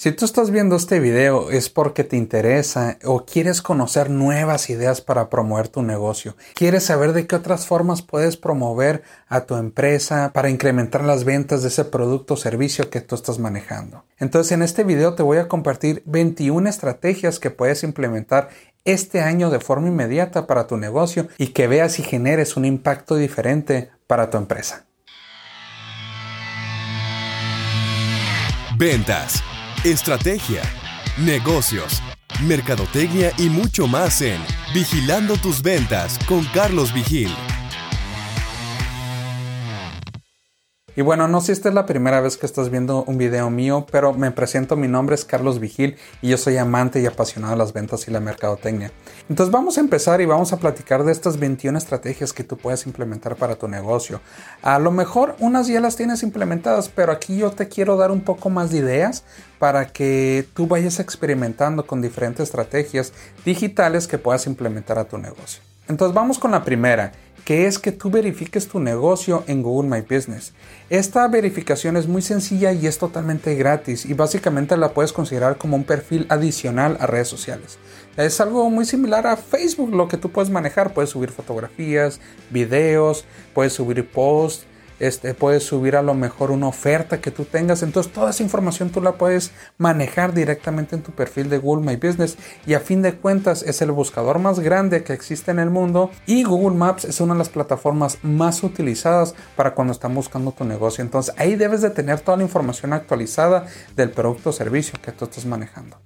Si tú estás viendo este video es porque te interesa o quieres conocer nuevas ideas para promover tu negocio. Quieres saber de qué otras formas puedes promover a tu empresa para incrementar las ventas de ese producto o servicio que tú estás manejando. Entonces en este video te voy a compartir 21 estrategias que puedes implementar este año de forma inmediata para tu negocio y que veas y generes un impacto diferente para tu empresa. Ventas estrategia, negocios, mercadotecnia y mucho más en Vigilando tus ventas con Carlos Vigil. Y bueno, no sé si esta es la primera vez que estás viendo un video mío, pero me presento, mi nombre es Carlos Vigil y yo soy amante y apasionado de las ventas y la mercadotecnia. Entonces vamos a empezar y vamos a platicar de estas 21 estrategias que tú puedes implementar para tu negocio. A lo mejor unas ya las tienes implementadas, pero aquí yo te quiero dar un poco más de ideas para que tú vayas experimentando con diferentes estrategias digitales que puedas implementar a tu negocio. Entonces vamos con la primera que es que tú verifiques tu negocio en Google My Business. Esta verificación es muy sencilla y es totalmente gratis y básicamente la puedes considerar como un perfil adicional a redes sociales. Es algo muy similar a Facebook lo que tú puedes manejar. Puedes subir fotografías, videos, puedes subir posts, este, puedes subir a lo mejor una oferta que tú tengas. Entonces toda esa información tú la puedes manejar directamente en tu perfil de Google My Business y a fin de cuentas es el buscador más grande que existe en el mundo y Google Maps es una de las plataformas más utilizadas para cuando están buscando tu negocio. Entonces ahí debes de tener toda la información actualizada del producto o servicio que tú estás manejando.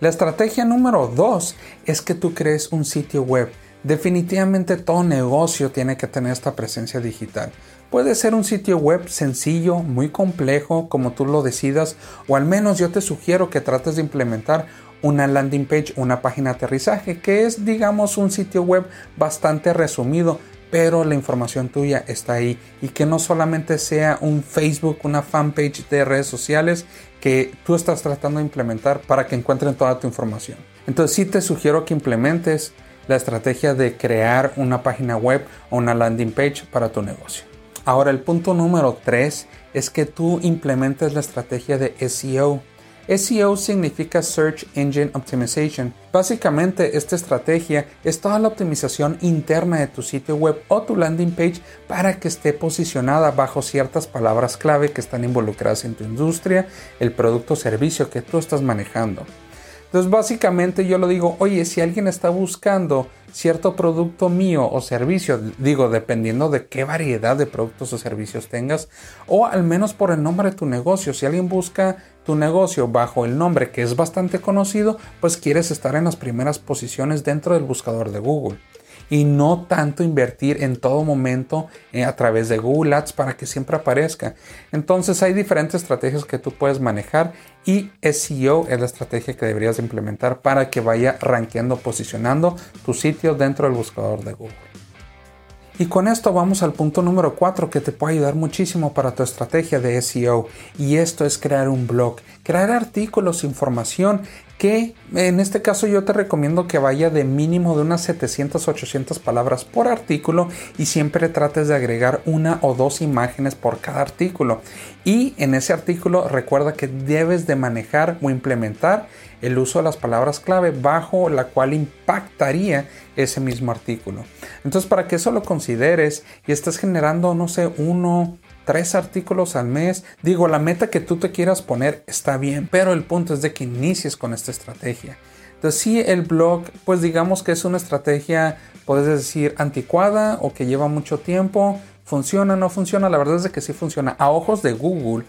La estrategia número dos es que tú crees un sitio web. Definitivamente todo negocio tiene que tener esta presencia digital. Puede ser un sitio web sencillo, muy complejo, como tú lo decidas, o al menos yo te sugiero que trates de implementar una landing page, una página de aterrizaje, que es digamos un sitio web bastante resumido, pero la información tuya está ahí y que no solamente sea un Facebook, una fanpage de redes sociales que tú estás tratando de implementar para que encuentren toda tu información. Entonces sí te sugiero que implementes la estrategia de crear una página web o una landing page para tu negocio. Ahora el punto número 3 es que tú implementes la estrategia de SEO. SEO significa Search Engine Optimization. Básicamente esta estrategia es toda la optimización interna de tu sitio web o tu landing page para que esté posicionada bajo ciertas palabras clave que están involucradas en tu industria, el producto o servicio que tú estás manejando. Entonces básicamente yo lo digo, oye, si alguien está buscando cierto producto mío o servicio, digo, dependiendo de qué variedad de productos o servicios tengas, o al menos por el nombre de tu negocio, si alguien busca tu negocio bajo el nombre que es bastante conocido, pues quieres estar en las primeras posiciones dentro del buscador de Google y no tanto invertir en todo momento eh, a través de Google Ads para que siempre aparezca. Entonces hay diferentes estrategias que tú puedes manejar y SEO es la estrategia que deberías implementar para que vaya rankeando, posicionando tu sitio dentro del buscador de Google. Y con esto vamos al punto número 4 que te puede ayudar muchísimo para tu estrategia de SEO y esto es crear un blog, crear artículos, información que en este caso yo te recomiendo que vaya de mínimo de unas 700 800 palabras por artículo y siempre trates de agregar una o dos imágenes por cada artículo y en ese artículo recuerda que debes de manejar o implementar el uso de las palabras clave bajo la cual impactaría ese mismo artículo. Entonces para que eso lo consideres y estés generando no sé uno tres artículos al mes. Digo, la meta que tú te quieras poner está bien, pero el punto es de que inicies con esta estrategia. Entonces, el blog, pues digamos que es una estrategia, puedes decir, anticuada o que lleva mucho tiempo. ¿Funciona? ¿No funciona? La verdad es de que sí funciona. A ojos de Google,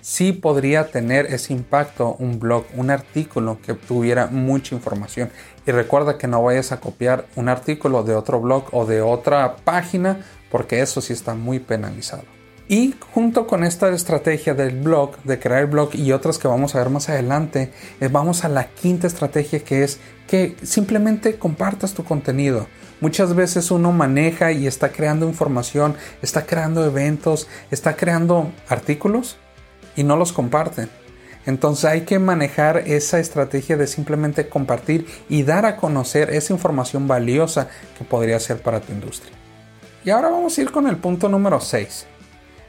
sí podría tener ese impacto un blog, un artículo que tuviera mucha información. Y recuerda que no vayas a copiar un artículo de otro blog o de otra página porque eso sí está muy penalizado. Y junto con esta estrategia del blog, de crear el blog y otras que vamos a ver más adelante, eh, vamos a la quinta estrategia que es que simplemente compartas tu contenido. Muchas veces uno maneja y está creando información, está creando eventos, está creando artículos y no los comparten. Entonces hay que manejar esa estrategia de simplemente compartir y dar a conocer esa información valiosa que podría ser para tu industria. Y ahora vamos a ir con el punto número 6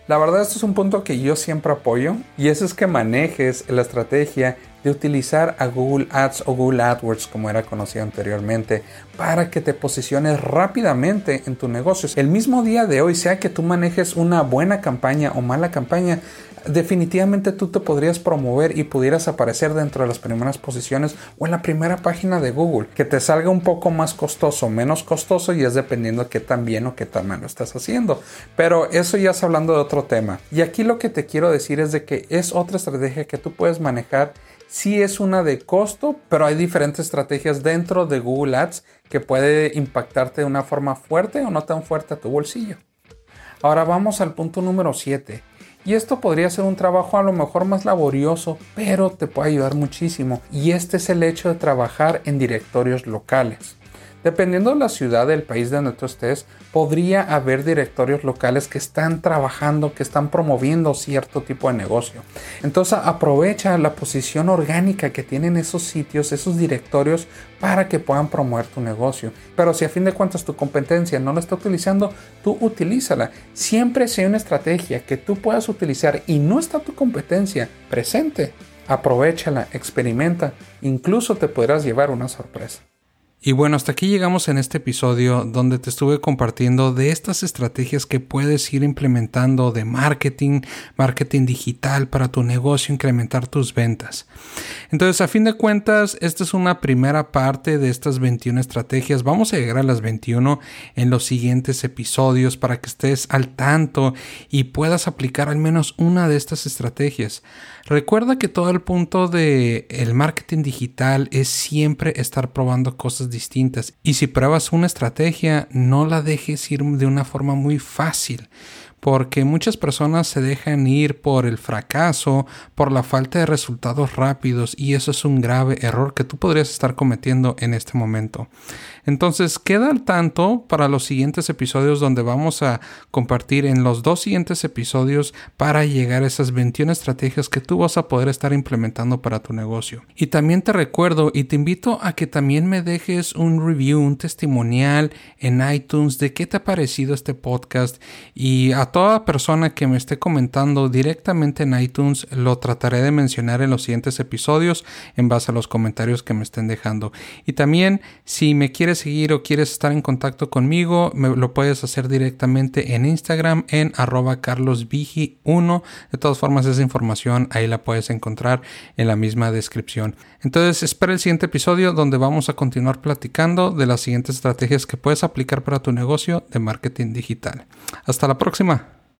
La verdad esto es un punto que yo siempre apoyo y eso es que manejes la estrategia de utilizar a Google Ads o Google AdWords como era conocido anteriormente para que te posiciones rápidamente en tu negocio. El mismo día de hoy, sea que tú manejes una buena campaña o mala campaña, definitivamente tú te podrías promover y pudieras aparecer dentro de las primeras posiciones o en la primera página de Google, que te salga un poco más costoso, menos costoso y es dependiendo de qué tan bien o qué tan mal lo estás haciendo. Pero eso ya es hablando de otro tema. Y aquí lo que te quiero decir es de que es otra estrategia que tú puedes manejar sí es una de costo, pero hay diferentes estrategias dentro de Google Ads que puede impactarte de una forma fuerte o no tan fuerte a tu bolsillo. Ahora vamos al punto número 7. Y esto podría ser un trabajo a lo mejor más laborioso, pero te puede ayudar muchísimo. Y este es el hecho de trabajar en directorios locales. Dependiendo de la ciudad del país donde tú estés, podría haber directorios locales que están trabajando, que están promoviendo cierto tipo de negocio. Entonces aprovecha la posición orgánica que tienen esos sitios, esos directorios, para que puedan promover tu negocio. Pero si a fin de cuentas tu competencia no la está utilizando, tú utilízala. Siempre sea una estrategia que tú puedas utilizar y no está tu competencia presente, aprovechala, experimenta, incluso te podrás llevar una sorpresa. Y bueno, hasta aquí llegamos en este episodio donde te estuve compartiendo de estas estrategias que puedes ir implementando de marketing, marketing digital para tu negocio, incrementar tus ventas. Entonces, a fin de cuentas, esta es una primera parte de estas 21 estrategias. Vamos a llegar a las 21 en los siguientes episodios para que estés al tanto y puedas aplicar al menos una de estas estrategias. Recuerda que todo el punto de el marketing digital es siempre estar probando cosas distintas. Y si pruebas una estrategia no la dejes ir de una forma muy fácil porque muchas personas se dejan ir por el fracaso, por la falta de resultados rápidos y eso es un grave error que tú podrías estar cometiendo en este momento. Entonces, queda al tanto para los siguientes episodios donde vamos a compartir en los dos siguientes episodios para llegar a esas 21 estrategias que tú vas a poder estar implementando para tu negocio. Y también te recuerdo y te invito a que también me dejes un review, un testimonial en iTunes de qué te ha parecido este podcast y a toda persona que me esté comentando directamente en iTunes lo trataré de mencionar en los siguientes episodios en base a los comentarios que me estén dejando. Y también si me quieres seguir o quieres estar en contacto conmigo, me lo puedes hacer directamente en Instagram en arroba carlosvigi1. De todas formas, esa información ahí la puedes encontrar en la misma descripción. Entonces, espera el siguiente episodio donde vamos a continuar platicando de las siguientes estrategias que puedes aplicar para tu negocio de marketing digital. Hasta la próxima.